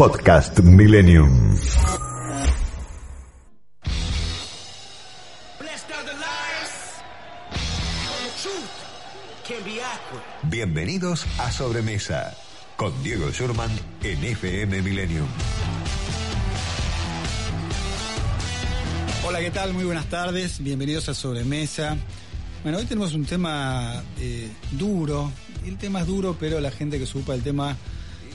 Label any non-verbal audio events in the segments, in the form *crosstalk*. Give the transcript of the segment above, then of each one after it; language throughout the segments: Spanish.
Podcast Millennium. Bienvenidos a Sobremesa con Diego Schurman en FM Millennium. Hola, ¿qué tal? Muy buenas tardes. Bienvenidos a Sobremesa. Bueno, hoy tenemos un tema eh, duro. El tema es duro, pero la gente que se ocupa del tema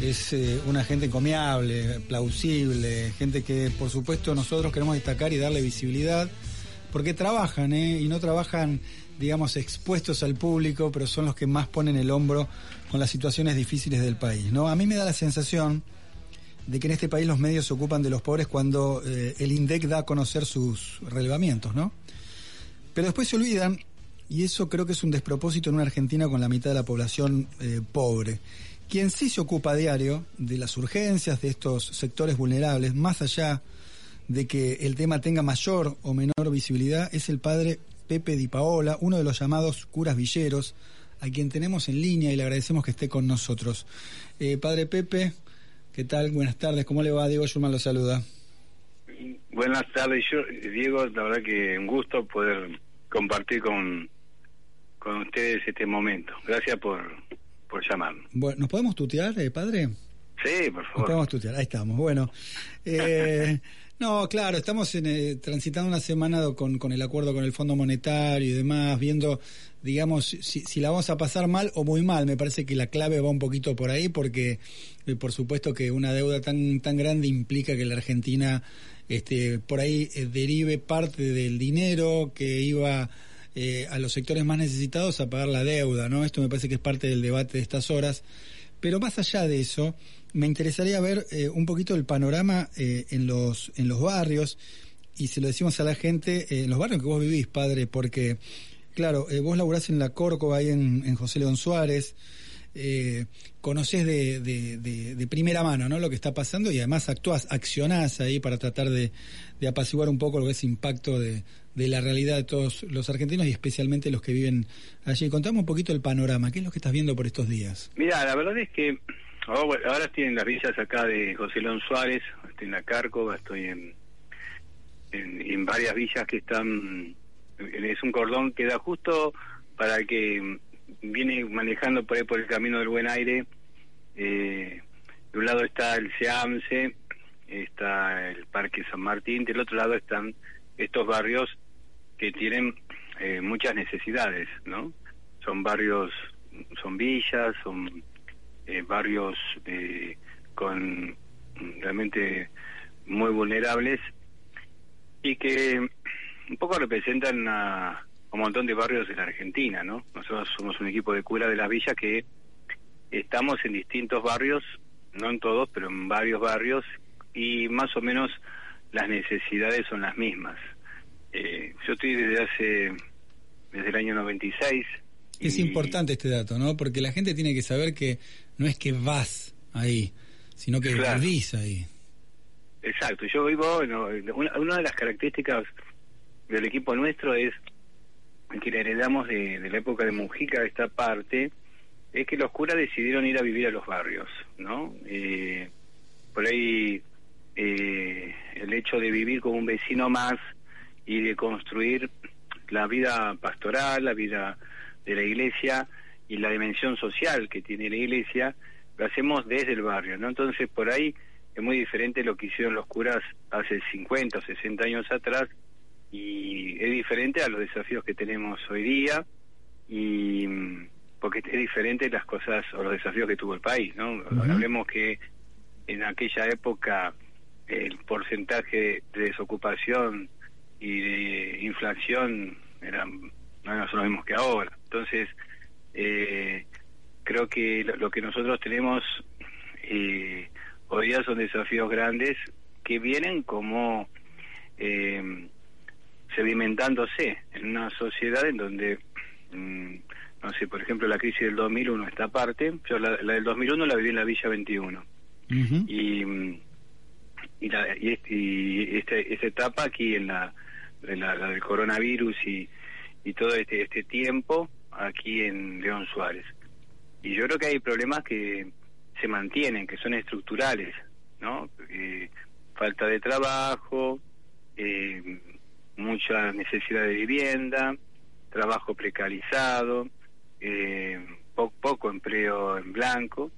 es eh, una gente encomiable, plausible, gente que por supuesto nosotros queremos destacar y darle visibilidad, porque trabajan, ¿eh? Y no trabajan, digamos, expuestos al público, pero son los que más ponen el hombro con las situaciones difíciles del país, ¿no? A mí me da la sensación de que en este país los medios se ocupan de los pobres cuando eh, el INDEC da a conocer sus relevamientos, ¿no? Pero después se olvidan, y eso creo que es un despropósito en una Argentina con la mitad de la población pobre. Quien sí se ocupa a diario de las urgencias de estos sectores vulnerables, más allá de que el tema tenga mayor o menor visibilidad, es el padre Pepe Di Paola, uno de los llamados curas villeros, a quien tenemos en línea y le agradecemos que esté con nosotros. Eh, padre Pepe, ¿qué tal? Buenas tardes, ¿cómo le va? Diego Schulman lo saluda. Buenas tardes, yo, Diego, la verdad que un gusto poder compartir con, con ustedes este momento. Gracias por, por llamarnos. Bueno, ¿nos podemos tutear, eh, padre? Sí, por favor. Nos podemos tutear, ahí estamos. Bueno, eh, *laughs* no, claro, estamos eh, transitando una semana con, con el acuerdo con el Fondo Monetario y demás, viendo, digamos, si, si, la vamos a pasar mal o muy mal. Me parece que la clave va un poquito por ahí, porque por supuesto que una deuda tan, tan grande implica que la Argentina este, por ahí derive parte del dinero que iba eh, a los sectores más necesitados a pagar la deuda, ¿no? Esto me parece que es parte del debate de estas horas. Pero más allá de eso, me interesaría ver eh, un poquito el panorama eh, en, los, en los barrios, y se lo decimos a la gente, en los barrios que vos vivís, padre, porque, claro, vos laburás en la Córcova, ahí en, en José León Suárez, eh, conoces de, de, primera mano ¿no? lo que está pasando y además actúas, accionás ahí para tratar de, apaciguar un poco lo que es impacto de, la realidad de todos los argentinos y especialmente los que viven allí. Contame un poquito el panorama, ¿qué es lo que estás viendo por estos días? Mira, la verdad es que ahora estoy en las villas acá de José León Suárez, estoy en la Cárcova, estoy en, en varias villas que están, es un cordón que da justo para que viene manejando por ahí por el camino del buen aire. Eh, de un lado está el SEAMSE, está el Parque San Martín, del otro lado están estos barrios tienen eh, muchas necesidades, ¿no? Son barrios, son villas, son eh, barrios con realmente muy vulnerables y que un poco representan a, un montón de barrios de la Argentina, ¿no? Nosotros somos un equipo de cura de la villa que estamos en distintos barrios, no en todos, pero en varios barrios, y más o menos las necesidades son las mismas. Eh, yo estoy desde hace, desde el año 96. Es importante este dato, ¿no? Porque la gente tiene que saber que no es que vas ahí, sino que vivís ahí. Exacto, yo vivo, una de las características del equipo nuestro es que heredamos de, la época de Mujica esta parte es que los curas decidieron ir a vivir a los barrios, ¿no? Eh, por ahí eh, el hecho de vivir como un vecino más y de construir la vida pastoral, la vida de la iglesia y la dimensión social que tiene la iglesia, lo hacemos desde el barrio, ¿no? Entonces por ahí es muy diferente lo que hicieron los curas hace 50 o 60 años atrás, y es diferente a los desafíos que tenemos hoy día y porque es diferente las cosas o los desafíos que tuvo el país, ¿no? Hablemos que en aquella época el porcentaje de desocupación y de inflación eran no son los mismos que ahora. Entonces, eh, creo que lo, que nosotros tenemos eh, hoy día son desafíos grandes que vienen como eh, sedimentándose en una sociedad en donde, mm, no sé, por ejemplo, la crisis del 2001 está aparte, yo la, del 2001 la viví en la Villa 21. Y mm, y, la, y, este, este, esta etapa aquí en la, la, del coronavirus y, y todo este, este tiempo aquí en León Suárez. Y yo creo que hay problemas que se mantienen, que son estructurales, ¿no? falta de trabajo, mucha necesidad de vivienda, trabajo precarizado, poco empleo en blanco,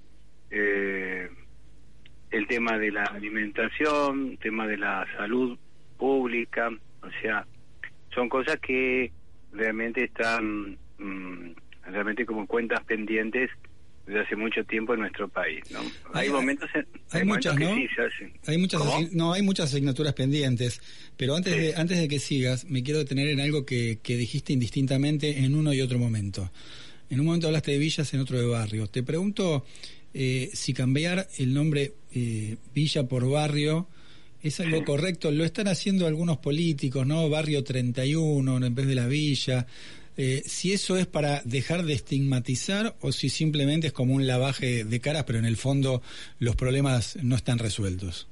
el tema de la alimentación, el tema de la salud pública, o sea, son cosas que realmente están mm, realmente como cuentas pendientes desde hace mucho tiempo en nuestro país, ¿no? Hay, momentos, hay, muchas, ¿no? Hay muchas, no, hay muchas asignaturas pendientes, pero antes de antes de que sigas, me quiero detener en algo que, que dijiste indistintamente en uno y otro momento. En un momento hablaste de villas, en otro de barrios. Te pregunto eh, si cambiar el nombre eh, villa por barrio es algo correcto. Lo están haciendo algunos políticos, ¿no? Barrio 31 en vez de la villa. Eh, si eso es para dejar de estigmatizar o si simplemente es como un lavaje de caras, pero en el fondo los problemas no están resueltos.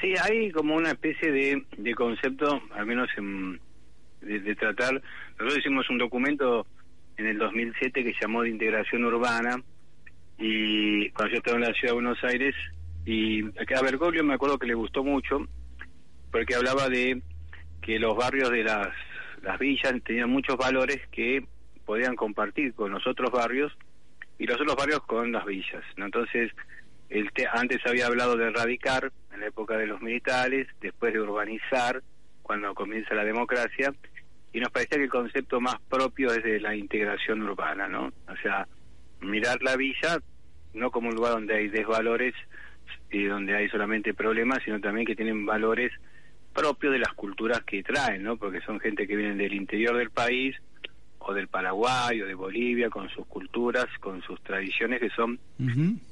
Sí, hay como una especie de, de concepto, al menos en, de, tratar. Nosotros hicimos un documento en el 2007 que llamó de integración urbana y cuando yo estaba en la ciudad de Buenos Aires y a Bergoglio me acuerdo que le gustó mucho, porque hablaba de que los barrios de las, las villas tenían muchos valores que podían compartir con los otros barrios y los otros barrios con las villas. ¿no? Entonces, el antes había hablado de erradicar en la época de los militares, después de urbanizar cuando comienza la democracia, y nos parecía que el concepto más propio es de la integración urbana, ¿no? O sea, mirar la villa no como un lugar donde hay desvalores, y donde hay solamente problemas, sino también que tienen valores propios de las culturas que traen, ¿no? Porque son gente que vienen del interior del país o del Paraguay o de Bolivia con sus culturas, con sus tradiciones que son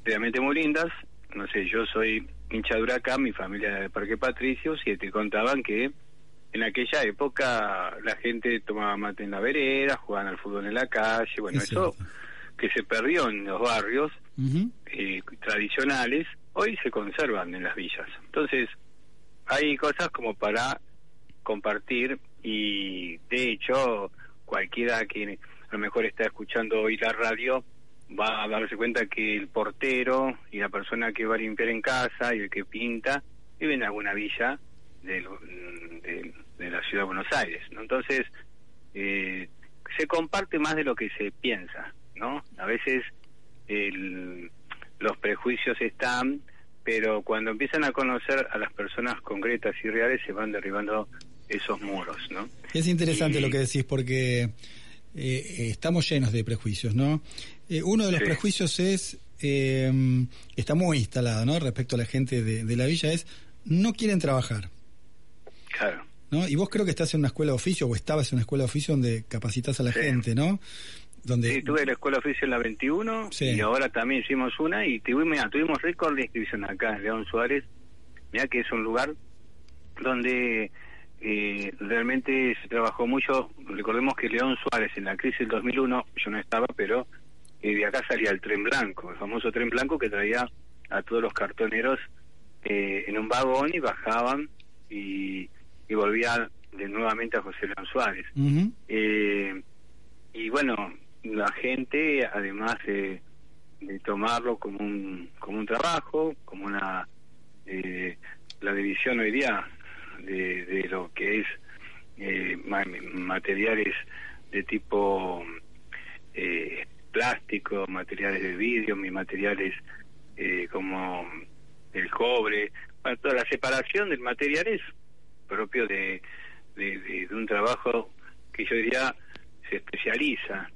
realmente muy lindas. No sé, yo soy hincha de Huracán, mi familia de Parque Patricios, y te contaban que en aquella época la gente tomaba mate en la vereda, jugaban al fútbol en la calle, bueno, eso que se perdió en los barrios eh, tradicionales hoy se conservan en las villas. Entonces, hay cosas como para compartir y de hecho cualquiera que a lo mejor está escuchando hoy la radio va a darse cuenta que el portero y la persona que va a limpiar en casa y el que pinta vive en alguna villa de, de, la ciudad de Buenos Aires. ¿no? Entonces, eh, se comparte más de lo que se piensa, ¿no? A veces el los prejuicios están, pero cuando empiezan a conocer a las personas concretas y reales se van derribando esos muros, ¿no? Es interesante lo que decís porque eh, estamos llenos de prejuicios, ¿no? Eh, uno de los prejuicios es, eh, está muy instalado, ¿no? Respecto a la gente de, la villa es, no quieren trabajar. Claro. ¿No? Y vos creo que estás en una escuela de oficio o estabas en una escuela de oficio donde capacitas a la gente, ¿no? Sí, tuve la escuela oficial en la 21 y ahora también hicimos una y tuvimos, tuvimos récord de inscripción acá en León Suárez, mira que es un lugar donde eh, realmente se trabajó mucho. Recordemos que León Suárez en la crisis del 2001, yo no estaba, pero eh, de acá salía el tren blanco, el famoso tren blanco que traía a todos los cartoneros eh, en un vagón y bajaban y, y volvían de nuevamente a José León Suárez. y bueno, la gente, además de, tomarlo como un, como un trabajo, como una eh, la división hoy día de, de lo que es eh, materiales de tipo eh, plástico, materiales de vidrio, mis materiales eh, como el cobre, toda la separación del material es propio de, de, de un trabajo que yo diría se especializa.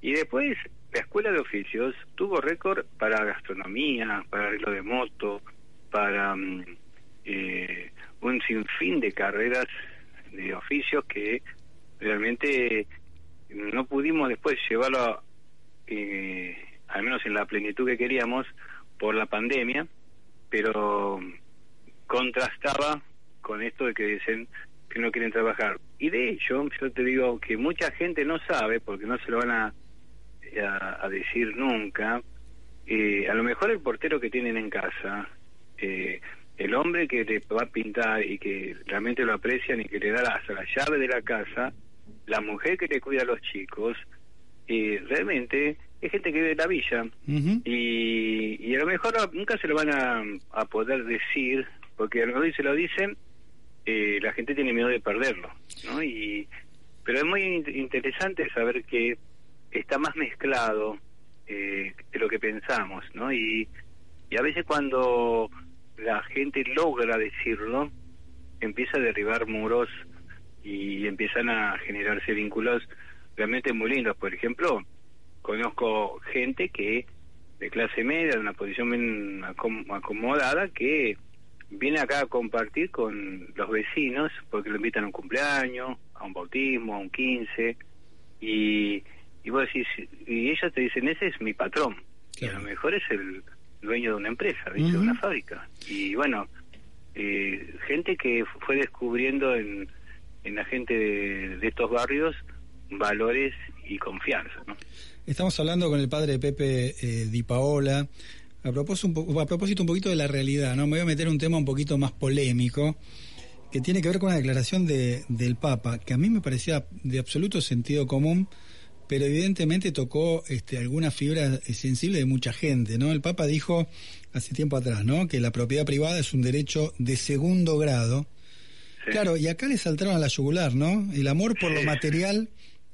Y después la escuela de oficios tuvo récord para gastronomía, para arreglo de moto, para eh, un sinfín de carreras de oficios que realmente no pudimos después llevarlo, eh, al menos en la plenitud que queríamos, por la pandemia, pero contrastaba con esto de que dicen que no quieren trabajar. Y de hecho, yo te digo que mucha gente no sabe, porque no se lo van a, a, decir nunca, eh, a lo mejor el portero que tienen en casa, eh, el hombre que le va a pintar y que realmente lo aprecian y que le da la, la llave de la casa, la mujer que le cuida a los chicos, eh, realmente es gente que vive en la villa y, y a lo mejor nunca se lo van a, a poder decir, porque a lo mejor se lo dicen, eh, la gente tiene miedo de perderlo, ¿no? Y, pero es muy interesante saber que está más mezclado eh, de lo que pensamos, ¿no? Y, y a veces cuando la gente logra decirlo, empieza a derribar muros y empiezan a generarse vínculos realmente muy lindos. Por ejemplo, conozco gente que de clase media, de una posición bien acomodada, que viene acá a compartir con los vecinos porque lo invitan a un cumpleaños, a un bautismo, a un 15, y, y vos decís, y ellos te dicen, ese es mi patrón, y a lo mejor es el dueño de una empresa, de una fábrica. Y bueno, eh, gente que fue descubriendo en, en la gente de, estos barrios valores y confianza. Estamos hablando con el padre Pepe eh, Di Paola. A propósito, un a propósito un poquito de la realidad, ¿no? Me voy a meter en un tema un poquito más polémico, que tiene que ver con una declaración de, del Papa, que a mí me parecía de absoluto sentido común, pero evidentemente tocó este, alguna fibra sensible de mucha gente, ¿no? El Papa dijo hace tiempo atrás, ¿no? Que la propiedad privada es un derecho de segundo grado. Claro, y acá le saltaron a la yugular, ¿no? El amor por lo material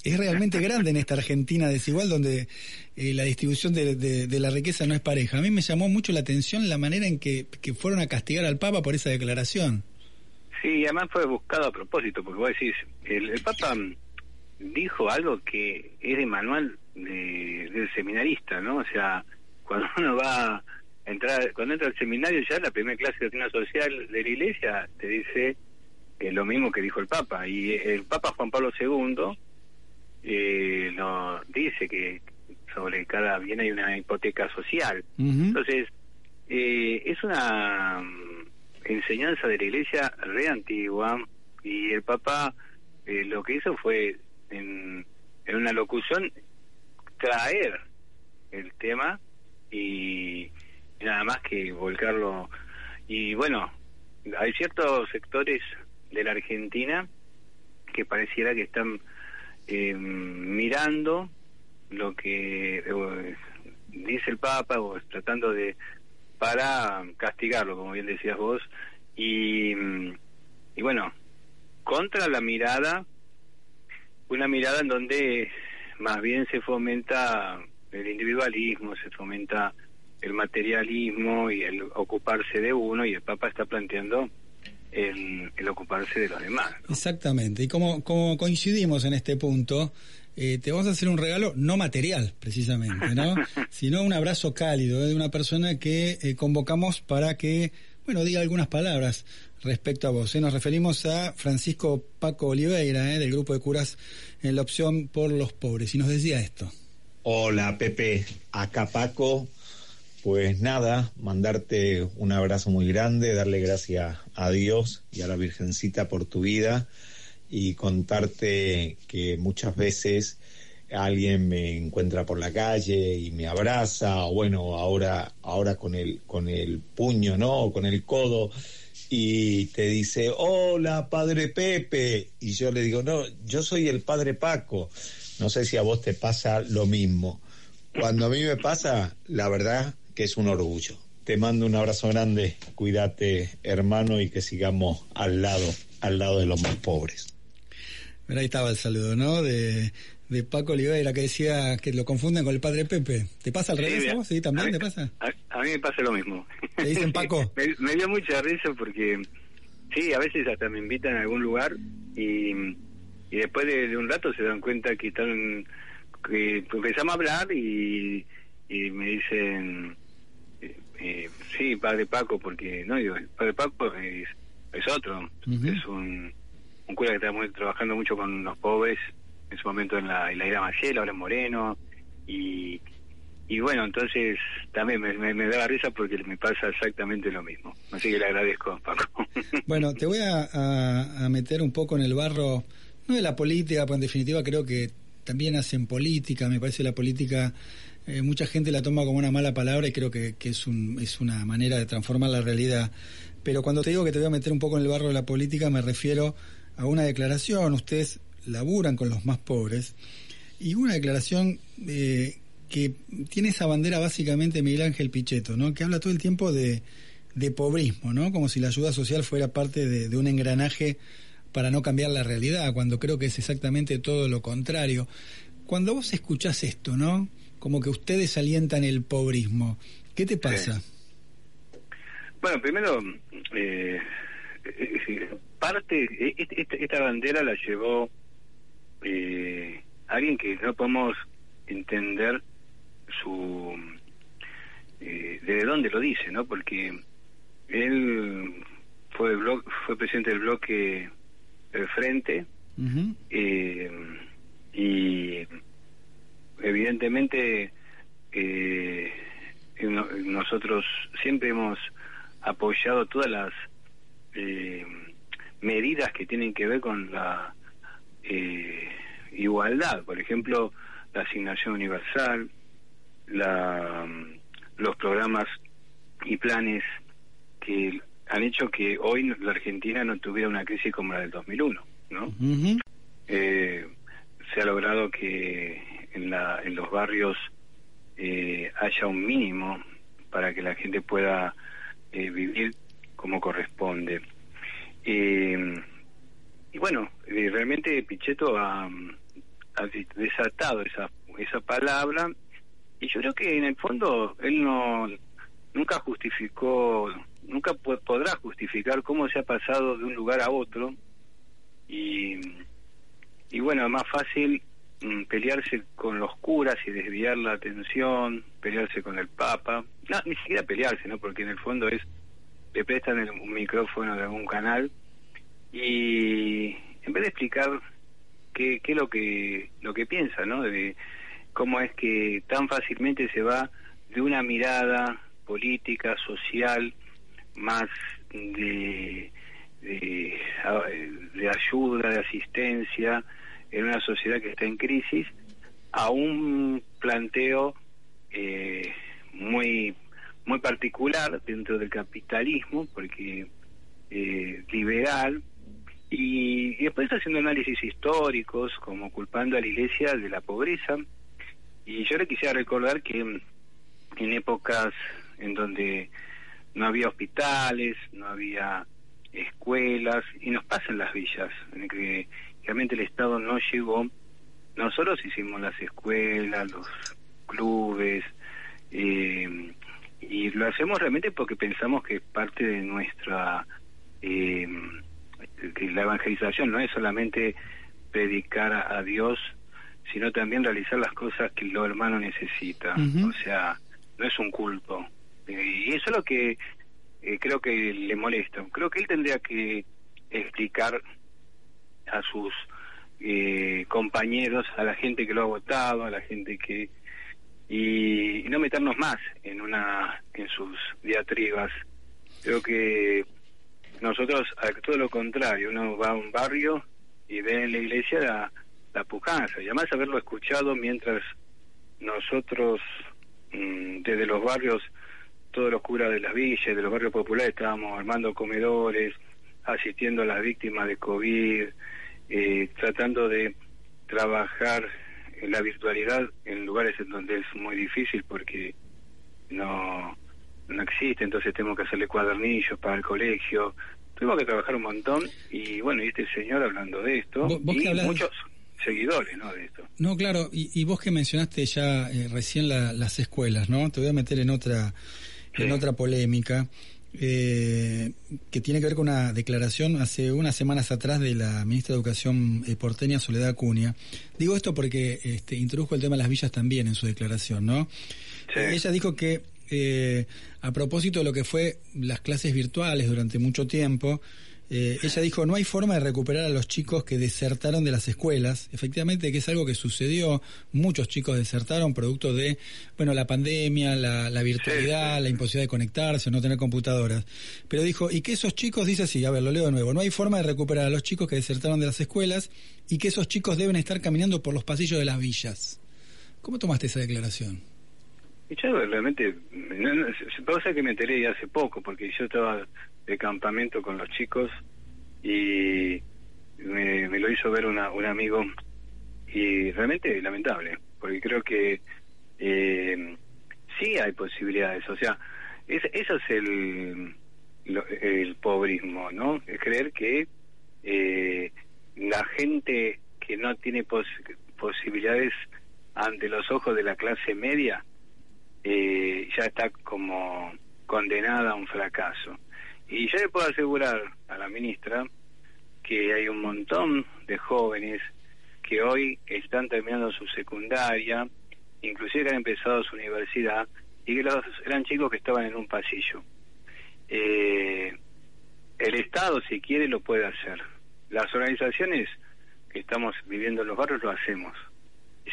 es realmente grande en esta Argentina desigual donde eh, la distribución de, la riqueza no es pareja. A mí me llamó mucho la atención la manera en que, fueron a castigar al Papa por esa declaración. Sí, además fue buscado a propósito, porque vos decís, el, Papa dijo algo que es de manual del seminarista, ¿no? O sea, cuando uno va entrar, cuando entra al seminario ya la primera clase de doctrina social de la iglesia te dice que lo mismo que dijo el Papa. Y el Papa Juan Pablo II eh, no, dice que sobre cada bien hay una hipoteca social. Entonces, eh, es una mm, enseñanza de la iglesia re antigua y el Papa eh, lo que hizo fue en, en una locución traer el tema y nada más que volcarlo. Y bueno, hay ciertos sectores de la Argentina que pareciera que están eh, mirando lo que dice el Papa o tratando de para castigarlo, como bien decías vos, y, y bueno, contra la mirada, una mirada en donde más bien se fomenta el individualismo, se fomenta el materialismo y el ocuparse de uno y el Papa está planteando el, ocuparse de los demás. Exactamente, y como, como coincidimos en este punto, eh, te vamos a hacer un regalo no material, precisamente, ¿no? *laughs* sino un abrazo cálido ¿eh? de una persona que eh, convocamos para que, bueno, diga algunas palabras respecto a vos. Nos referimos a Francisco Paco Oliveira, del grupo de curas en la opción por los pobres, y nos decía esto. Hola Pepe, acá Paco, pues nada, mandarte un abrazo muy grande, darle gracias a Dios y a la Virgencita por tu vida y contarte que muchas veces alguien me encuentra por la calle y me abraza, o bueno, ahora, ahora con el, con el puño, ¿no? O con el codo, y te dice, hola, padre Pepe. Y yo le digo, no, yo soy el padre Paco. No sé si a vos te pasa lo mismo. Cuando a mí me pasa, la verdad que es un orgullo. Te mando un abrazo grande, cuídate hermano y que sigamos al lado, al lado de los más pobres. ahí estaba el saludo, ¿no? De, de Paco Oliveira que decía que lo confunden con el padre Pepe. ¿Te pasa al revés? Sí, también te pasa. A, mí me pasa lo mismo. ¿Te dicen Paco? *laughs* me, dio mucha risa porque sí, a veces hasta me invitan a algún lugar y, y después de, un rato se dan cuenta que están que empezamos a hablar y, y me dicen eh, sí, Padre Paco, porque, no, digo, Padre Paco es, es otro, es un, un cura que está trabajando mucho con los pobres, en su momento en la, en la isla ahora en Moreno, y, y bueno, entonces también me, me, da risa porque me pasa exactamente lo mismo. Así que le agradezco, Paco. *laughs* Bueno, te voy a, a, meter un poco en el barro, no de la política, pero en definitiva creo que también hacen política, me parece la política eh, mucha gente la toma como una mala palabra y creo que, es, un, es una manera de transformar la realidad. Pero cuando te digo que te voy a meter un poco en el barro de la política, me refiero a una declaración. Ustedes laburan con los más pobres y una declaración eh, que tiene esa bandera básicamente Miguel Ángel Pichetto, ¿no? Que habla todo el tiempo de, de pobrismo, ¿no? Como si la ayuda social fuera parte de, de un engranaje para no cambiar la realidad, cuando creo que es exactamente todo lo contrario. Cuando vos escuchás esto, ¿no? Como que ustedes alientan el pobrismo, ¿qué te pasa? Bueno, primero, eh, parte, esta bandera la llevó eh, alguien que no podemos entender su eh, de dónde lo dice, ¿no? Porque él fue fue presidente del bloque del Frente eh, y evidentemente eh, nosotros siempre hemos apoyado todas las eh, medidas que tienen que ver con la eh, igualdad, por ejemplo, la asignación universal, la, los programas y planes que han hecho que hoy la Argentina no tuviera una crisis como la del 2001, ¿no? eh, se ha logrado que en, la, en los barrios eh, haya un mínimo para que la gente pueda eh, vivir como corresponde. Eh, y bueno, eh, realmente Pichetto ha, desatado esa, esa palabra y yo creo que en el fondo él no nunca justificó, nunca podrá justificar cómo se ha pasado de un lugar a otro y, y bueno, es más fácil pelearse con los curas y desviar la atención, pelearse con el Papa, no, ni siquiera pelearse, ¿no? Porque en el fondo es, le prestan el, un micrófono de algún canal y en vez de explicar qué, es lo que, lo que piensa, ¿no? De cómo es que tan fácilmente se va de una mirada política, social, más de, de ayuda, de asistencia en una sociedad que está en crisis, a un planteo eh, muy muy particular dentro del capitalismo, porque eh, liberal, y, y, después haciendo análisis históricos, como culpando a la iglesia de la pobreza. Y yo le quisiera recordar que en épocas en donde no había hospitales, no había escuelas, y nos pasa en las villas, en que realmente el Estado no llegó. Nosotros hicimos las escuelas, los clubes, eh, y lo hacemos realmente porque pensamos que parte de nuestra eh, que la evangelización no es solamente predicar a, a, Dios sino también realizar las cosas que el hermano necesita uh -huh. o sea no es un culto eh, y eso es lo que eh, creo que le molesta creo que él tendría que explicar a sus eh, compañeros a la gente que lo ha votado a la gente que y, no meternos más en una en sus diatribas. Creo que nosotros todo lo contrario uno va a un barrio y ve en la iglesia la, la pujanza y además haberlo escuchado mientras nosotros mmm, desde los barrios todos los curas de las villas de los barrios populares estábamos armando comedores asistiendo a las víctimas de COVID eh, tratando de trabajar en la virtualidad en lugares en donde es muy difícil porque no no existe, entonces tenemos que hacerle cuadernillos para el colegio. Tuvimos que trabajar un montón y bueno, y este señor hablando de esto ¿Vos, vos y muchos seguidores, ¿no? De esto. No, claro, y, y vos que mencionaste ya eh, recién la, las escuelas, ¿no? Te voy a meter en otra sí. en otra polémica. Eh, que tiene que ver con una declaración hace unas semanas atrás de la ministra de Educación eh, porteña Soledad Acuña. Digo esto porque este, introdujo el tema de las villas también en su declaración, ¿no? Sí. Ella dijo que eh, a propósito de lo que fue las clases virtuales durante mucho tiempo, eh, ella dijo, no hay forma de recuperar a los chicos que desertaron de las escuelas. Efectivamente, que es algo que sucedió. Muchos chicos desertaron producto de, bueno, la pandemia, la, la virtualidad, sí, la imposibilidad de conectarse, no tener computadoras. Pero dijo, y que esos chicos, dice así, a ver, lo leo de nuevo, no hay forma de recuperar a los chicos que desertaron de las escuelas y que esos chicos deben estar caminando por los pasillos de las villas. ¿Cómo tomaste esa declaración? Yo realmente, no, no, pasa que me enteré hace poco, porque yo estaba de campamento con los chicos y me, lo hizo ver una, un amigo y realmente lamentable, porque creo que eh, sí hay posibilidades. O sea, eso es el, el pobrismo, ¿no? Es creer que eh, la gente que no tiene posibilidades ante los ojos de la clase media eh, ya está como condenada a un fracaso. Y yo le puedo asegurar a la ministra que hay un montón de jóvenes que hoy están terminando su secundaria, inclusive han empezado su universidad, y que los, eran chicos que estaban en un pasillo. Eh, el Estado, si quiere, lo puede hacer. Las organizaciones que estamos viviendo en los barrios lo hacemos.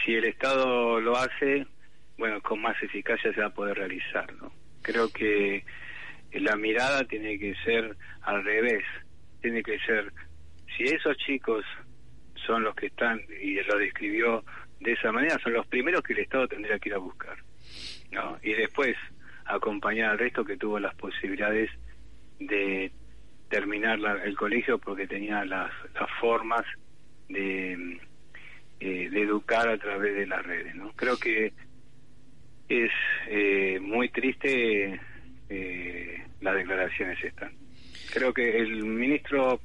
Si el Estado lo hace, bueno, con más eficacia se va a poder realizar. ¿no? Creo que la mirada tiene que ser al revés. Tiene que ser, si esos chicos son los que están, y lo describió de esa manera, son los primeros que el Estado tendría que ir a buscar. ¿no? Y después acompañar al resto que tuvo las posibilidades de terminar el colegio porque tenía las, las formas de, eh, de educar a través de las redes. ¿no? Creo que es eh, muy triste eh, las declaraciones estas. Creo que el ministro,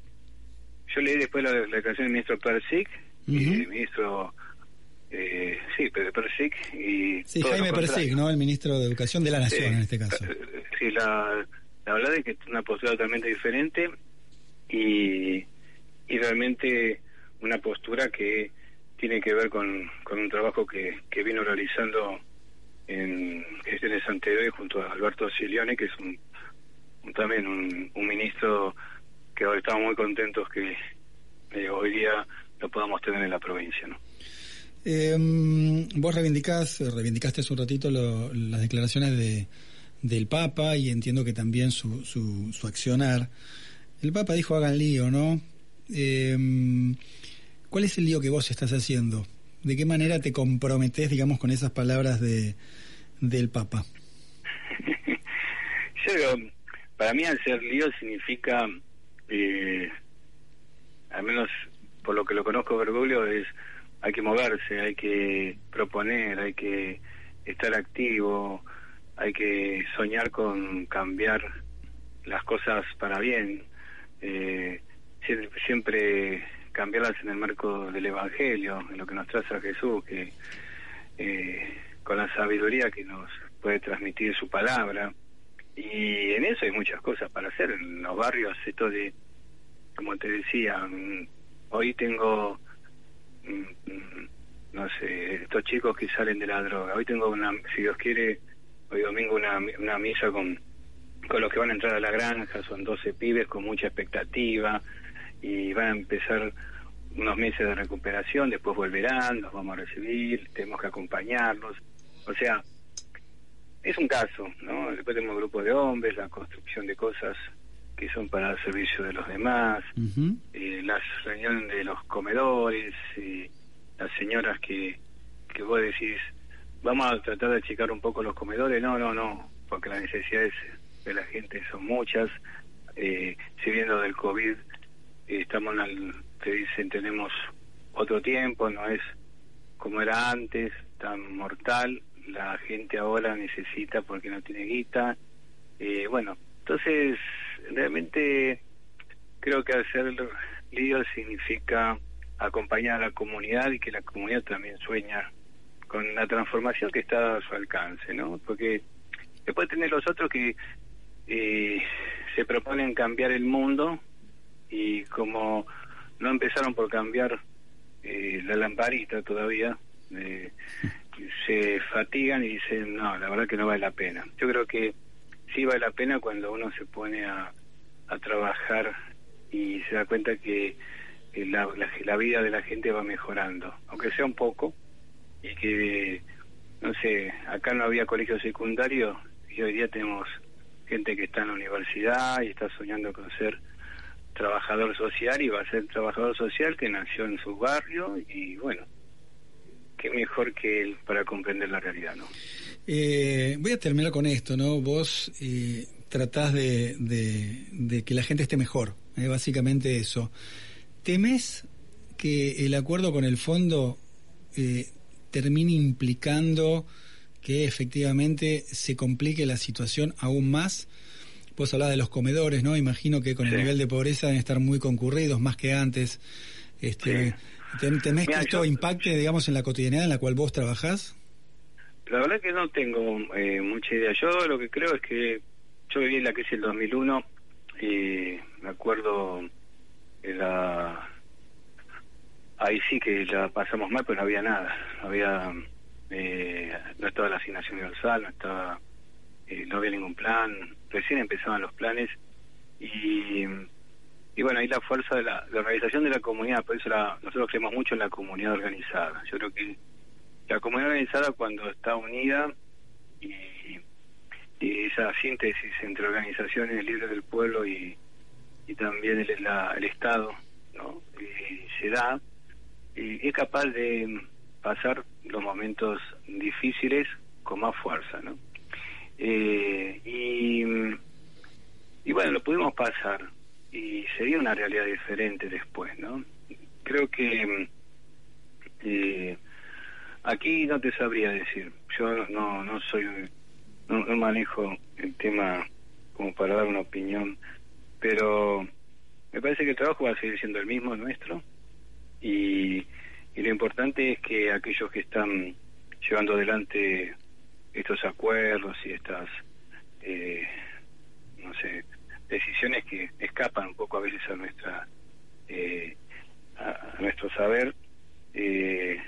yo leí después la, declaración del ministro Persic, y el ministro eh, sí, Persic y... Sí, Jaime Persic, ¿no? El ministro de Educación de la Nación en este caso. Sí, la, la verdad es que es una postura totalmente diferente y, y realmente una postura que tiene que ver con, con un trabajo que, que vino realizando en gestiones anteriores junto a Alberto Silione, que es un, también un, ministro que hoy estamos muy contentos que eh, hoy día lo podamos tener en la provincia. ¿no? Eh, vos reivindicás, reivindicaste hace un ratito las declaraciones de del Papa y entiendo que también su, su, su accionar. El Papa dijo hagan lío, ¿no? Eh, ¿Cuál es el lío que vos estás haciendo? ¿De qué manera te comprometes, digamos, con esas palabras de del Papa? *laughs* Yo para mí hacer lío significa, eh, al menos por lo que lo conozco Bergoglio, es hay que moverse, hay que proponer, hay que estar activo, hay que soñar con cambiar las cosas para bien, eh, siempre cambiarlas en el marco del Evangelio, en lo que nos traza Jesús, que eh, con la sabiduría que nos puede transmitir su palabra. Y en eso hay muchas cosas para hacer. En los barrios, esto de, como te decía, mm, hoy tengo, mm, mm, no sé, estos chicos que salen de la droga. Hoy tengo una, si Dios quiere, hoy domingo una, una misa con, con los que van a entrar a la granja, son 12 pibes con mucha expectativa y van a empezar unos meses de recuperación, después volverán, los vamos a recibir, tenemos que acompañarlos. O sea, es un caso, ¿no? Después tenemos grupos de hombres, la construcción de cosas que son para el servicio de los demás, eh, las reuniones de los comedores, eh, las señoras que, que vos decís, vamos a tratar de achicar un poco los comedores, no, no, no, porque las necesidades de la gente son muchas, eh, si viendo del COVID estamos en el, te dicen tenemos otro tiempo, no es como era antes, tan mortal, la gente ahora necesita porque no tiene guita, eh, bueno, entonces realmente creo que hacer lío significa acompañar a la comunidad y que la comunidad también sueña con la transformación que está a su alcance, ¿no? Porque después tener los otros que eh, se proponen cambiar el mundo y como no empezaron por cambiar eh, la lamparita todavía, eh, se fatigan y dicen, no, la verdad que no vale la pena. Yo creo que sí vale la pena cuando uno se pone a, a trabajar y se da cuenta que la, la vida de la gente va mejorando, aunque sea un poco, y que, no sé, acá no había colegio secundario y hoy día tenemos gente que está en la universidad y está soñando con ser trabajador social y va a ser trabajador social que nació en su barrio y bueno, qué mejor que él para comprender la realidad, ¿no? Eh, voy a terminar con esto, ¿no? Vos eh, tratás de, de, que la gente esté mejor, ¿eh? básicamente eso. ¿Temes que el acuerdo con el fondo eh, termine implicando que efectivamente se complique la situación aún más. Vos hablabas de los comedores, ¿no? Imagino que con el nivel de pobreza deben estar muy concurridos, más que antes. Este, ¿Temés que esto impacte, digamos, en la cotidianidad en la cual vos trabajás? La verdad que no tengo eh, mucha idea. Yo lo que creo es que yo viví en la crisis del 2001 y me acuerdo la ahí sí que la pasamos mal, pero no había nada. No había eh, no estaba la asignación universal, no estaba eh, no había ningún plan. Recién empezaban los planes y bueno, ahí la fuerza de la, organización de la comunidad, por eso nosotros creemos mucho en la comunidad organizada. Yo creo que la comunidad organizada cuando está unida y, esa síntesis entre organizaciones libres del pueblo y, también el, el Estado ¿no? se da, y es capaz de pasar los momentos difíciles con más fuerza. ¿no? Eh, y, y bueno, lo pudimos pasar y sería una realidad diferente después, ¿no? Creo que eh, aquí no te sabría decir. Yo no no soy no, manejo el tema como para dar una opinión, pero me parece que el trabajo va a seguir siendo el mismo nuestro y, y lo importante es que aquellos que están llevando adelante estos acuerdos y estas eh, no sé decisiones que escapan un poco a veces a nuestra eh, a, nuestro saber eh,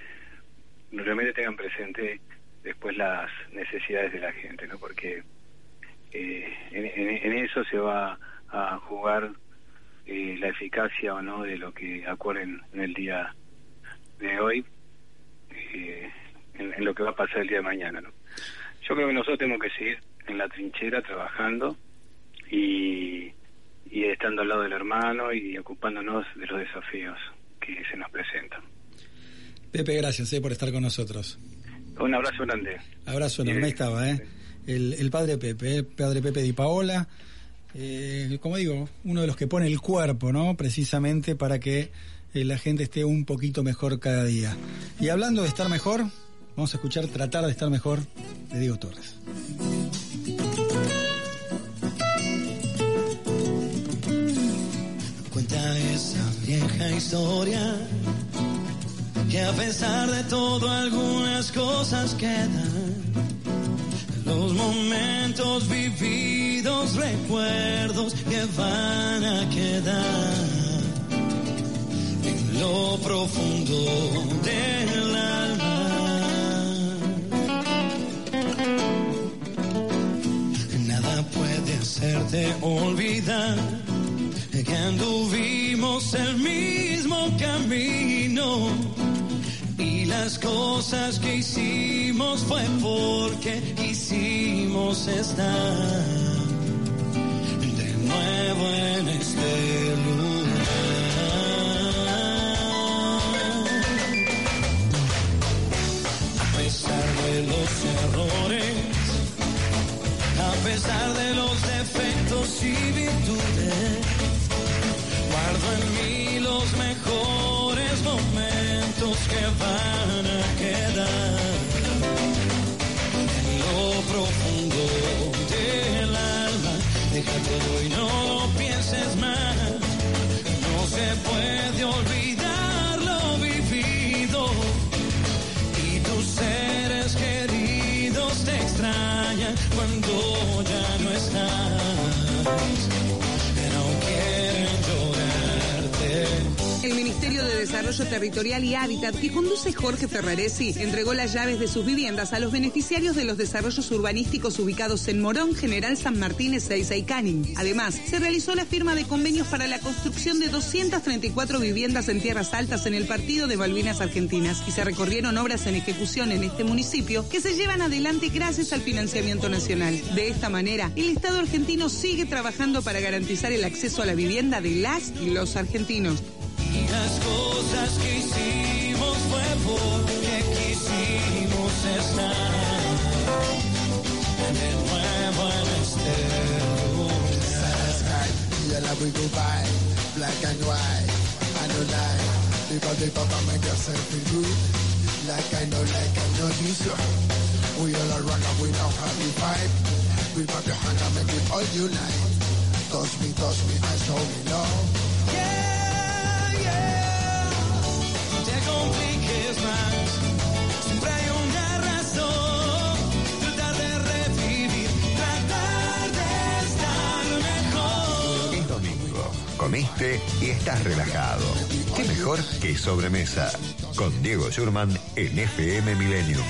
realmente tengan presente después las necesidades de la gente no porque eh, en, eso se va a jugar eh, la eficacia o no de lo que acuerden en el día de hoy en, en, lo que va a pasar el día de mañana no yo creo que nosotros tenemos que seguir en la trinchera trabajando y, y estando al lado del hermano y ocupándonos de los desafíos que se nos presentan. Pepe, gracias eh, por estar con nosotros. Un abrazo grande. Abrazo enorme, ahí estaba, ¿eh? El, el padre Pepe, el padre Pepe Di Paola, eh, como digo, uno de los que pone el cuerpo, ¿no? Precisamente para que eh, la gente esté un poquito mejor cada día. Y hablando de estar mejor, vamos a escuchar Tratar de estar mejor de Diego Torres. vieja historia que a pesar de todo algunas cosas quedan. Los momentos vividos, recuerdos que van a quedar en lo profundo del alma. Hacerte olvidar que anduvimos el mismo camino y las cosas que hicimos fue porque quisimos estar de nuevo en este lugar. Defectos y virtudes Guardo en mí los mejores momentos que van a quedar en lo profundo del alma. Deja todo y no El Ministerio de Desarrollo Territorial y Hábitat, que conduce Jorge Ferraresi, entregó las llaves de sus viviendas a los beneficiarios de los desarrollos urbanísticos ubicados en Morón, General San Martín, Ezeiza y Canning. Además, se realizó la firma de convenios para la construcción de 234 viviendas en tierras altas en el partido de Malvinas Argentinas y se recorrieron obras en ejecución en este municipio que se llevan adelante gracias al financiamiento nacional. De esta manera, el Estado argentino sigue trabajando para garantizar el acceso a la vivienda de las y los argentinos. Las cosas que hicimos fue porque quisimos estar de nuevo en este lugar. Yeah, we go by, black and white. I know lie, because the papa make yourself feel good. Like I know, like I know this. We all a rock and we now happy vibe. We pop your hand and make it all unite. Touch me, touch me and show me love. Yeah, Comiste y estás relajado. ¿Qué mejor que sobremesa? Con Diego Schurman en FM Millennium.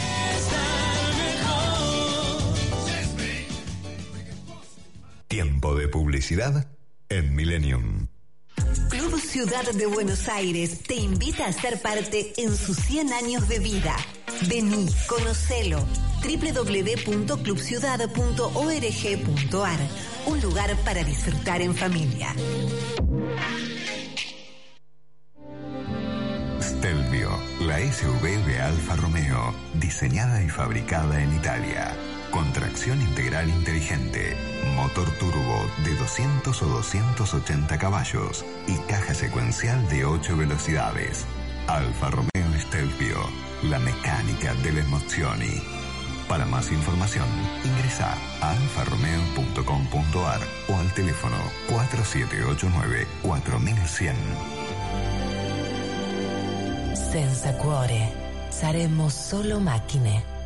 Tiempo de publicidad en Millennium. Ciudad de Buenos Aires te invita a ser parte en sus 100 años de vida. Vení, conocelo. www.clubciudad.org.ar Un lugar para disfrutar en familia. Stelvio, la SUV de Alfa Romeo, diseñada y fabricada en Italia. Con tracción integral inteligente, motor turbo de 200 o 280 caballos y caja secuencial de 8 velocidades. Alfa Romeo Stelvio, la mecánica delle emozioni. Para más información, ingresa a alfaromeo.com.ar o al teléfono 4789 4100. Senza cuore, saremo solo macchine.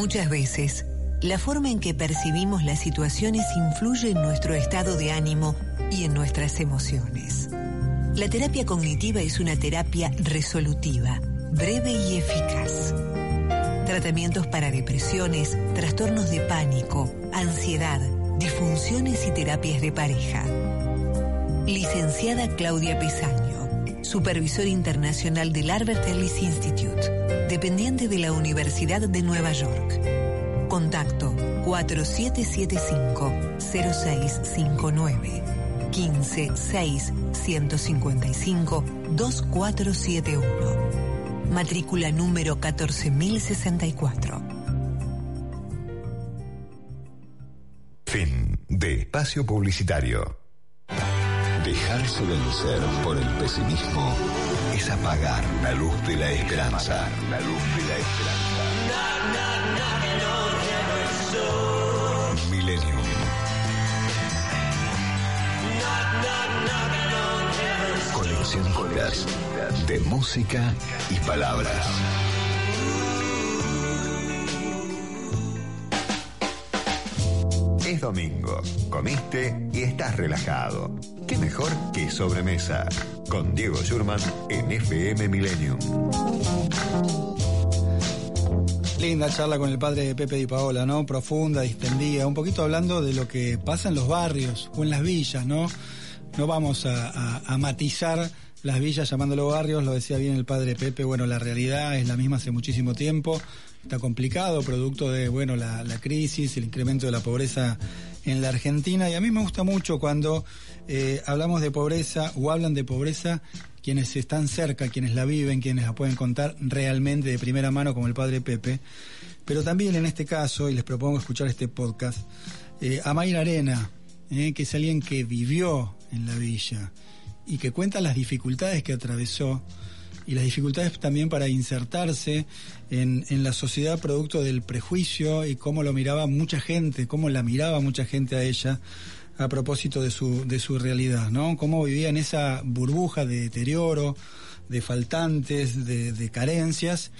Muchas veces, la forma en que percibimos las situaciones influye en nuestro estado de ánimo y en nuestras emociones. La terapia cognitiva es una terapia resolutiva, breve y eficaz. Tratamientos para depresiones, trastornos de pánico, ansiedad, disfunciones y terapias de pareja. Licenciada Claudia Pesaño, Supervisor Internacional del Albert Ellis Institute, dependiente de la Universidad de Nueva York. Contacto 4775-0659 156 155 2471 Matrícula número 14064 Fin de espacio publicitario. Dejarse vencer por el pesimismo es apagar la luz de la esperanza. La luz de la esperanza. Millennium. Colección de música y palabras. Es domingo, comiste y estás relajado. ¿Qué mejor que sobremesa? Con Diego Schurman en FM Millennium. Linda charla con el padre de Pepe Di Paola, ¿no? Profunda, distendida, un poquito hablando de lo que pasa en los barrios o en las villas, ¿no? No vamos a, a- a matizar las villas llamándolo barrios, lo decía bien el padre Pepe, bueno, la realidad es la misma hace muchísimo tiempo, está complicado, producto de, bueno, la, la crisis, el incremento de la pobreza en la Argentina, y a mí me gusta mucho cuando eh, hablamos de pobreza o hablan de pobreza quienes están cerca, quienes la viven, quienes la pueden contar realmente de primera mano, como el padre Pepe, pero también en este caso, y les propongo escuchar este podcast, eh, a Mayra Arena, eh, que es alguien que vivió en la villa y que cuenta las dificultades que atravesó y las dificultades también para insertarse en, en la sociedad producto del prejuicio y cómo lo miraba mucha gente, cómo la miraba mucha gente a ella a propósito de su, de su realidad, ¿no? Cómo vivía en esa burbuja de deterioro, de faltantes, de, carencias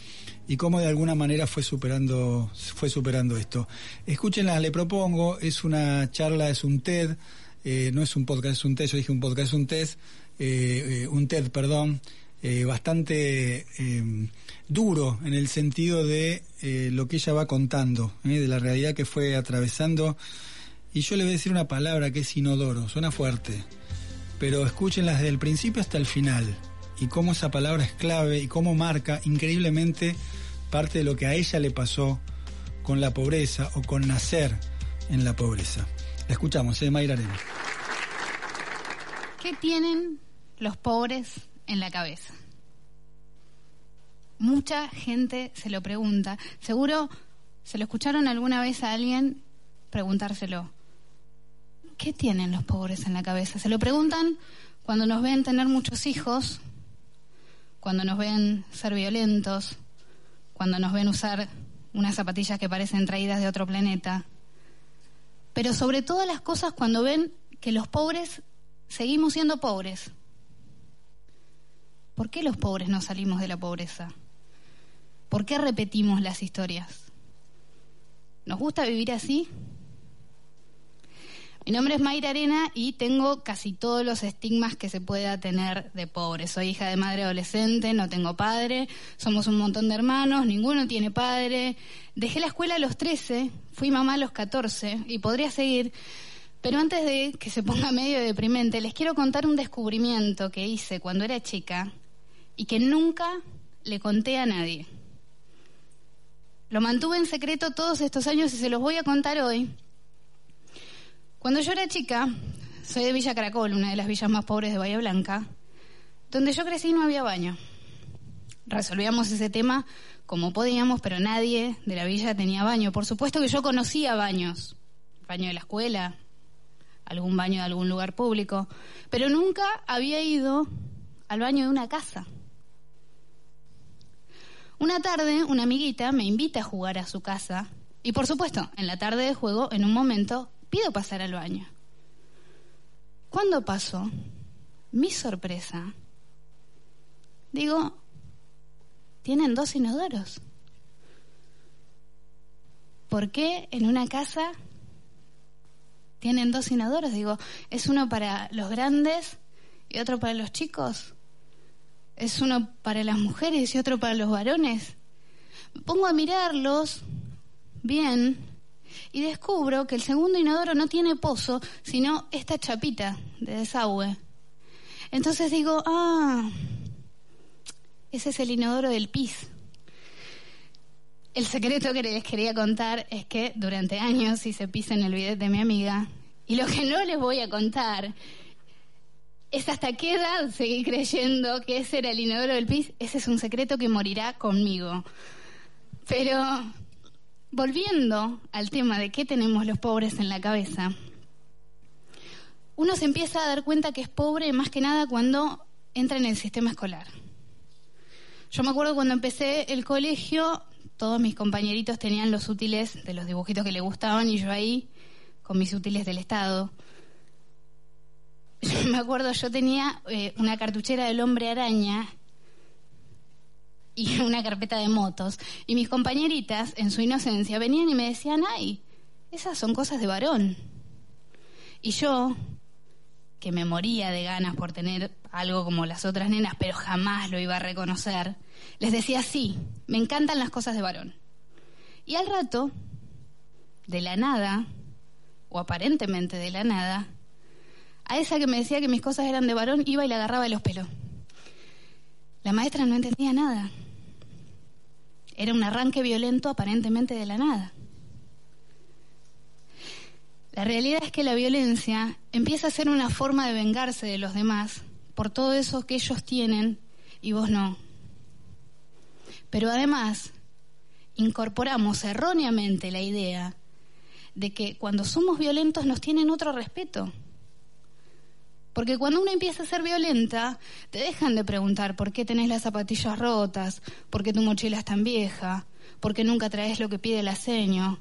y cómo de alguna manera fue superando, fue superando esto. Escúchenla, le propongo, es una charla, es un TED, eh, no es un podcast, es un TED, yo dije un podcast, es un TED, eh, eh, un TED, perdón, eh, bastante eh, duro en el sentido de eh, lo que ella va contando, de la realidad que fue atravesando. Y yo le voy a decir una palabra que es inodoro, suena fuerte, pero escúchenla desde el principio hasta el final y cómo esa palabra es clave y cómo marca increíblemente parte de lo que a ella le pasó con la pobreza o con nacer en la pobreza. La escuchamos, ¿eh? Mayra Arena. ¿Qué tienen los pobres en la cabeza? Mucha gente se lo pregunta. Seguro se lo escucharon alguna vez a alguien preguntárselo. ¿Qué tienen los pobres en la cabeza? Se lo preguntan cuando nos ven tener muchos hijos, cuando nos ven ser violentos, cuando nos ven usar unas zapatillas que parecen traídas de otro planeta, pero sobre todas las cosas cuando ven que los pobres seguimos siendo pobres. ¿Por qué los pobres no salimos de la pobreza? ¿Por qué repetimos las historias? ¿Nos gusta vivir así? Mi nombre es Mayra Arena y tengo casi todos los estigmas que se pueda tener de pobre. Soy hija de madre adolescente, no tengo padre, somos un montón de hermanos, ninguno tiene padre. Dejé la escuela a los 13, fui mamá a los 14 y podría seguir. Pero antes de que se ponga medio deprimente, les quiero contar un descubrimiento que hice cuando era chica y que nunca le conté a nadie. Lo mantuve en secreto todos estos años y se los voy a contar hoy cuando yo era chica, soy de Villa Caracol, una de las villas más pobres de Bahía Blanca, donde yo crecí no había baño. Resolvíamos ese tema como podíamos, pero nadie de la villa tenía baño. Por supuesto que yo conocía baños, baño de la escuela, algún baño de algún lugar público, pero nunca había ido al baño de una casa. Una tarde, una amiguita me invita a jugar a su casa y por supuesto, en la tarde de juego, en un momento, pido pasar al baño. ¿Cuándo pasó? Mi sorpresa. Digo, tienen dos inodoros. ¿Por qué en una casa tienen dos inodoros? Digo, ¿es uno para los grandes y otro para los chicos? ¿Es uno para las mujeres y otro para los varones? Pongo a mirarlos bien y descubro que el segundo inodoro no tiene pozo, sino esta chapita de desagüe. Entonces digo, ah, ese es el inodoro del pis. El secreto que les quería contar es que durante años hice pis en el bidet de mi amiga y lo que no les voy a contar es hasta qué edad seguí creyendo que ese era el inodoro del pis. Ese es un secreto que morirá conmigo. Pero volviendo al tema de qué tenemos los pobres en la cabeza, uno se empieza a dar cuenta que es pobre más que nada cuando entra en el sistema escolar. Yo me acuerdo cuando empecé el colegio, todos mis compañeritos tenían los útiles de los dibujitos que les gustaban y yo ahí con mis útiles del Estado. *laughs* Me acuerdo, yo tenía eh, una cartuchera del hombre araña y una carpeta de motos. Y mis compañeritas, en su inocencia, venían y me decían, ay, esas son cosas de varón. Y yo, que me moría de ganas por tener algo como las otras nenas, pero jamás lo iba a reconocer, les decía, sí, me encantan las cosas de varón. Y al rato, de la nada, o aparentemente de la nada, a esa que me decía que mis cosas eran de varón, iba y le agarraba de los pelos. La maestra no entendía nada. Era un arranque violento aparentemente de la nada. La realidad es que la violencia empieza a ser una forma de vengarse de los demás por todo eso que ellos tienen y vos no. Pero además, incorporamos erróneamente la idea de que cuando somos violentos nos tienen otro respeto. Porque cuando uno empieza a ser violenta, te dejan de preguntar por qué tenés las zapatillas rotas, por qué tu mochila es tan vieja, por qué nunca traes lo que pide el aceño,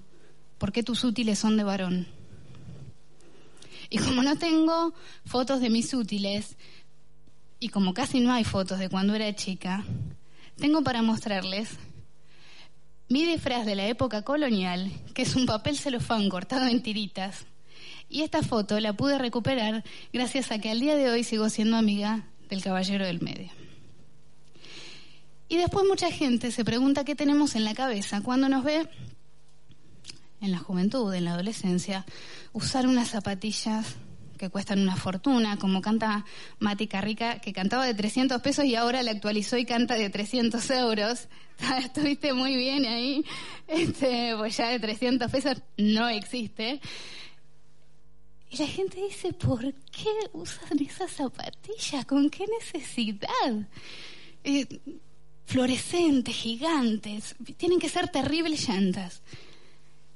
por qué tus útiles son de varón. Y como no tengo fotos de mis útiles, y como casi no hay fotos de cuando era chica, tengo para mostrarles mi disfraz de la época colonial, que es un papel celofán cortado en tiritas, y esta foto la pude recuperar gracias a que al día de hoy sigo siendo amiga del caballero del medio. Y después mucha gente se pregunta qué tenemos en la cabeza cuando nos ve en la juventud, en la adolescencia, usar unas zapatillas que cuestan una fortuna, como canta Mati Carrica, que cantaba de 300 pesos y ahora la actualizó y canta de 300 euros. *laughs* Estuviste muy bien ahí, este, pues ya de 300 pesos no existe. Y la gente dice, ¿por qué usan esas zapatillas? ¿Con qué necesidad? Eh, fluorescentes, gigantes, tienen que ser terribles llantas.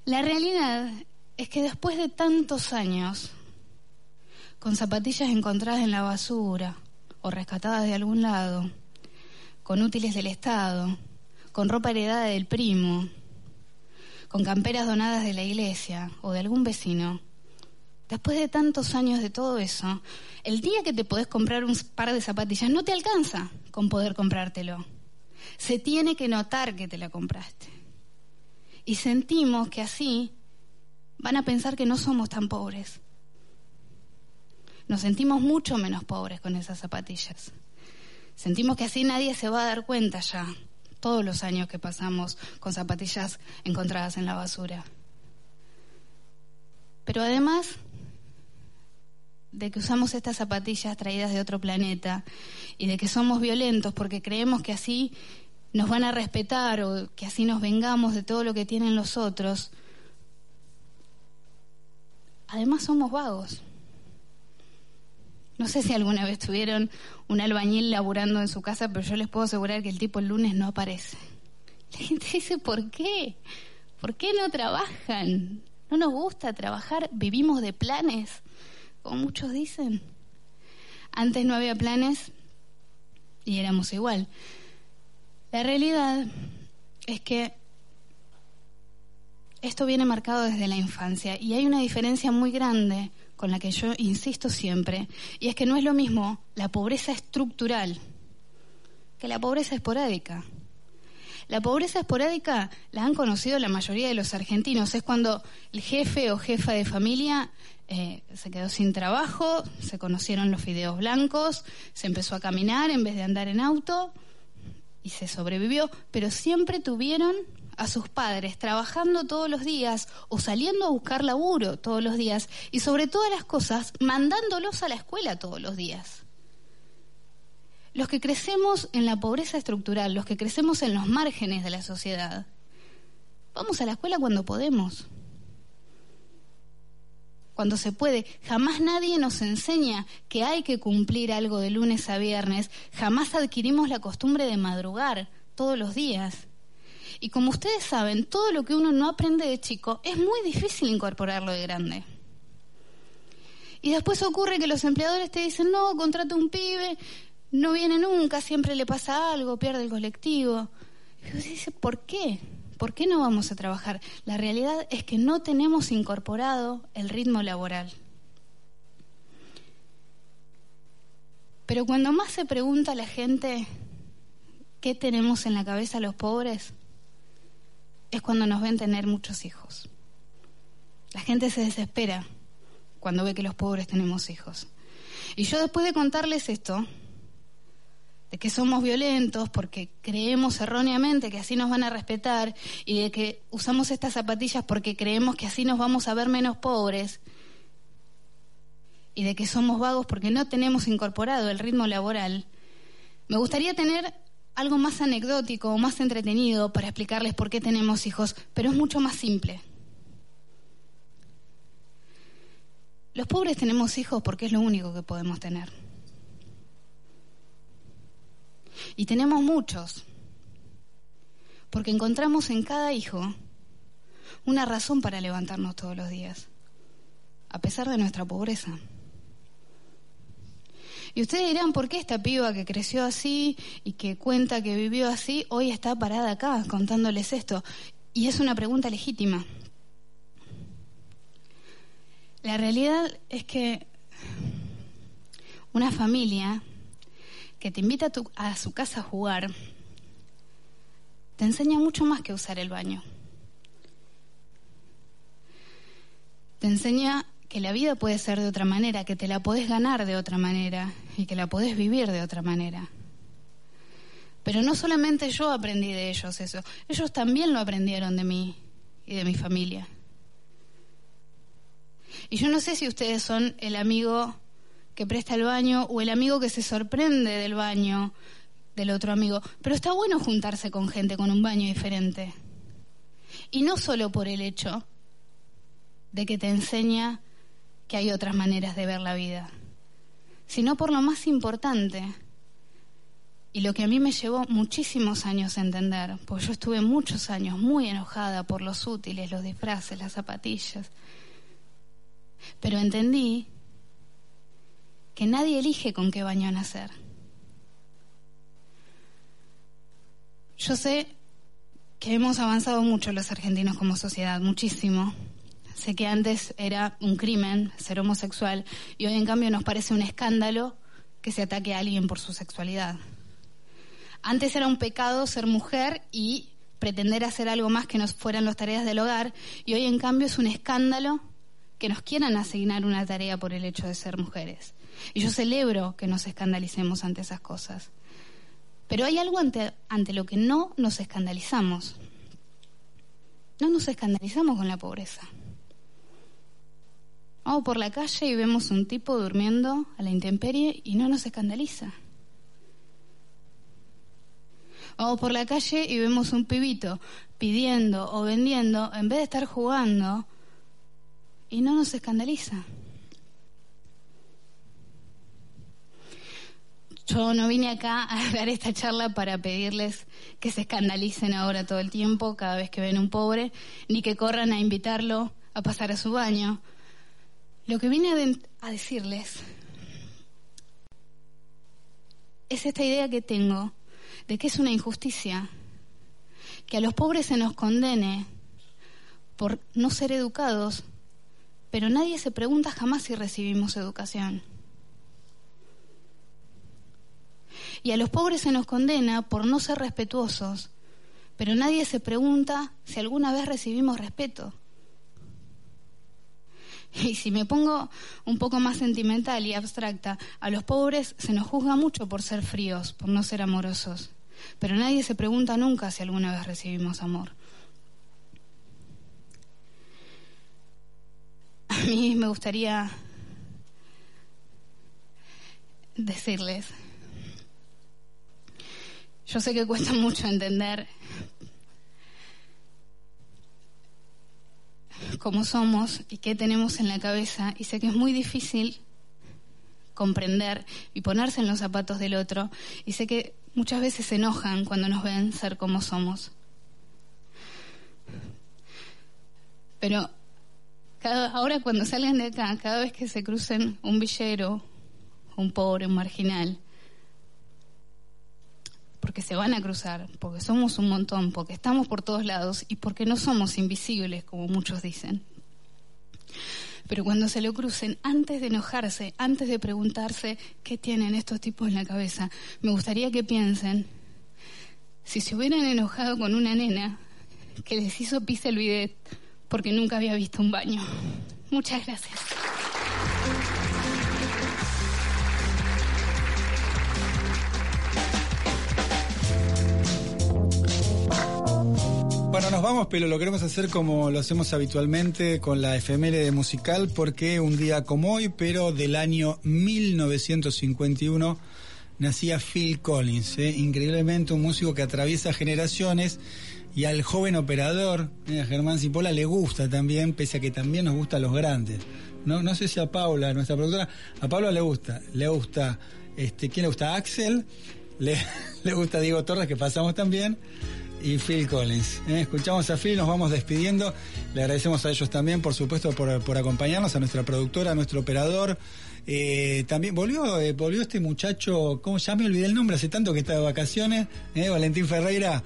La realidad es que después de tantos años, con zapatillas encontradas en la basura o rescatadas de algún lado, con útiles del Estado, con ropa heredada del primo, con camperas donadas de la iglesia o de algún vecino. Después de tantos años de todo eso, el día que te podés comprar un par de zapatillas no te alcanza con poder comprártelo. Se tiene que notar que te la compraste. Y sentimos que así van a pensar que no somos tan pobres. Nos sentimos mucho menos pobres con esas zapatillas. Sentimos que así nadie se va a dar cuenta ya, todos los años que pasamos con zapatillas encontradas en la basura. Pero además de que usamos estas zapatillas traídas de otro planeta y de que somos violentos porque creemos que así nos van a respetar o que así nos vengamos de todo lo que tienen los otros, además somos vagos. No sé si alguna vez tuvieron un albañil laburando en su casa, pero yo les puedo asegurar que el tipo el lunes no aparece. La gente dice, ¿por qué? ¿Por qué no trabajan? ¿No nos gusta trabajar? ¿Vivimos de planes? Como muchos dicen. Antes no había planes y éramos igual. La realidad es que esto viene marcado desde la infancia y hay una diferencia muy grande con la que yo insisto siempre, y es que no es lo mismo la pobreza estructural que la pobreza esporádica. La pobreza esporádica la han conocido la mayoría de los argentinos. Es cuando el jefe o jefa de familia eh, se quedó sin trabajo, se conocieron los fideos blancos, se empezó a caminar en vez de andar en auto y se sobrevivió, pero siempre tuvieron a sus padres trabajando todos los días o saliendo a buscar laburo todos los días y sobre todas las cosas mandándolos a la escuela todos los días. Los que crecemos en la pobreza estructural, los que crecemos en los márgenes de la sociedad, vamos a la escuela cuando podemos. Cuando se puede, jamás nadie nos enseña que hay que cumplir algo de lunes a viernes, jamás adquirimos la costumbre de madrugar todos los días. Y como ustedes saben, todo lo que uno no aprende de chico es muy difícil incorporarlo de grande. Y después ocurre que los empleadores te dicen, no, contrata un pibe, no viene nunca, siempre le pasa algo, pierde el colectivo. Y uno dice, ¿por qué? ¿Por qué no vamos a trabajar? La realidad es que no tenemos incorporado el ritmo laboral. Pero cuando más se pregunta la gente qué tenemos en la cabeza los pobres, es cuando nos ven tener muchos hijos. La gente se desespera cuando ve que los pobres tenemos hijos. Y yo después de contarles esto, de que somos violentos porque creemos erróneamente que así nos van a respetar y de que usamos estas zapatillas porque creemos que así nos vamos a ver menos pobres y de que somos vagos porque no tenemos incorporado el ritmo laboral, me gustaría tener algo más anecdótico o más entretenido para explicarles por qué tenemos hijos, pero es mucho más simple. Los pobres tenemos hijos porque es lo único que podemos tener. Y tenemos muchos, porque encontramos en cada hijo una razón para levantarnos todos los días, a pesar de nuestra pobreza. Y ustedes dirán, ¿por qué esta piba que creció así y que cuenta que vivió así, hoy está parada acá contándoles esto? Y es una pregunta legítima. La realidad es que una familia que te invita a, su casa a jugar te enseña mucho más que usar el baño. Te enseña que la vida puede ser de otra manera, que te la podés ganar de otra manera y que la podés vivir de otra manera. Pero no solamente yo aprendí de ellos eso, ellos también lo aprendieron de mí y de mi familia. Y yo no sé si ustedes son el amigo que presta el baño o el amigo que se sorprende del baño del otro amigo, pero está bueno juntarse con gente con un baño diferente. Y no solo por el hecho de que te enseña que hay otras maneras de ver la vida, sino por lo más importante y lo que a mí me llevó muchísimos años a entender, porque yo estuve muchos años muy enojada por los útiles, los disfraces, las zapatillas, pero entendí que nadie elige con qué baño nacer. Yo sé que hemos avanzado mucho los argentinos como sociedad, muchísimo. Sé que antes era un crimen ser homosexual y hoy en cambio nos parece un escándalo que se ataque a alguien por su sexualidad. Antes era un pecado ser mujer y pretender hacer algo más que no fueran las tareas del hogar y hoy en cambio es un escándalo que nos quieran asignar una tarea por el hecho de ser mujeres. Y yo celebro que nos escandalicemos ante esas cosas. Pero hay algo ante, ante lo que no nos escandalizamos. No nos escandalizamos con la pobreza. Vamos por la calle y vemos un tipo durmiendo a la intemperie y no nos escandaliza. Vamos por la calle y vemos un pibito pidiendo o vendiendo en vez de estar jugando y no nos escandaliza. Yo no vine acá *laughs* a dar esta charla para pedirles que se escandalicen ahora todo el tiempo cada vez que ven un pobre, ni que corran a invitarlo a pasar a su baño. Lo que vine a, a decirles es esta idea que tengo de que es una injusticia que a los pobres se nos condene por no ser educados, pero nadie se pregunta jamás si recibimos educación. Y a los pobres se nos condena por no ser respetuosos, pero nadie se pregunta si alguna vez recibimos respeto. Y si me pongo un poco más sentimental y abstracta, a los pobres se nos juzga mucho por ser fríos, por no ser amorosos, pero nadie se pregunta nunca si alguna vez recibimos amor. A mí me gustaría decirles, yo sé que cuesta mucho entender cómo somos y qué tenemos en la cabeza y sé que es muy difícil comprender y ponerse en los zapatos del otro y sé que muchas veces se enojan cuando nos ven ser como somos. Pero cada, ahora cuando salgan de acá, cada vez que se crucen un villero, un pobre, un marginal, porque se van a cruzar, porque somos un montón, porque estamos por todos lados y porque no somos invisibles, como muchos dicen. Pero cuando se lo crucen, antes de enojarse, antes de preguntarse qué tienen estos tipos en la cabeza, me gustaría que piensen, si se hubieran enojado con una nena que les hizo pis el bidet porque nunca había visto un baño. Muchas gracias. Bueno, nos vamos, pero lo queremos hacer como lo hacemos habitualmente con la efeméride musical, porque un día como hoy, pero del año 1951, nacía Phil Collins, ¿eh? increíblemente un músico que atraviesa generaciones y al joven operador, eh, Germán Cipolla, le gusta también, pese a que también nos gustan los grandes. No, no sé si a Paula, nuestra productora, a Paula le gusta, le gusta, este, ¿quién le gusta? Axel, le, *laughs* le gusta Diego Torres, que pasamos también y Phil Collins. ¿eh? Escuchamos a Phil, nos vamos despidiendo. Le agradecemos a ellos también, por supuesto, por, por acompañarnos, a nuestra productora, a nuestro operador. Eh, también volvió, eh, volvió este muchacho, ¿cómo ya me olvidé el nombre? Hace tanto que está de vacaciones, ¿eh? Valentín Ferreira.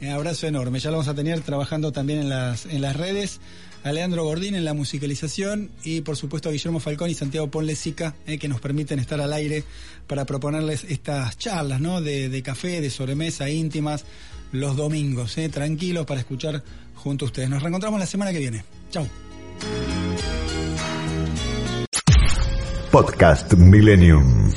Un abrazo enorme. Ya lo vamos a tener trabajando también en las, en las redes. A Leandro Gordín en la musicalización y por supuesto a Guillermo Falcón y Santiago Ponlesica eh, que nos permiten estar al aire para proponerles estas charlas ¿no? de, de café, de sobremesa íntimas los domingos, eh, tranquilos para escuchar junto a ustedes. Nos reencontramos la semana que viene. Chau. Podcast Millennium.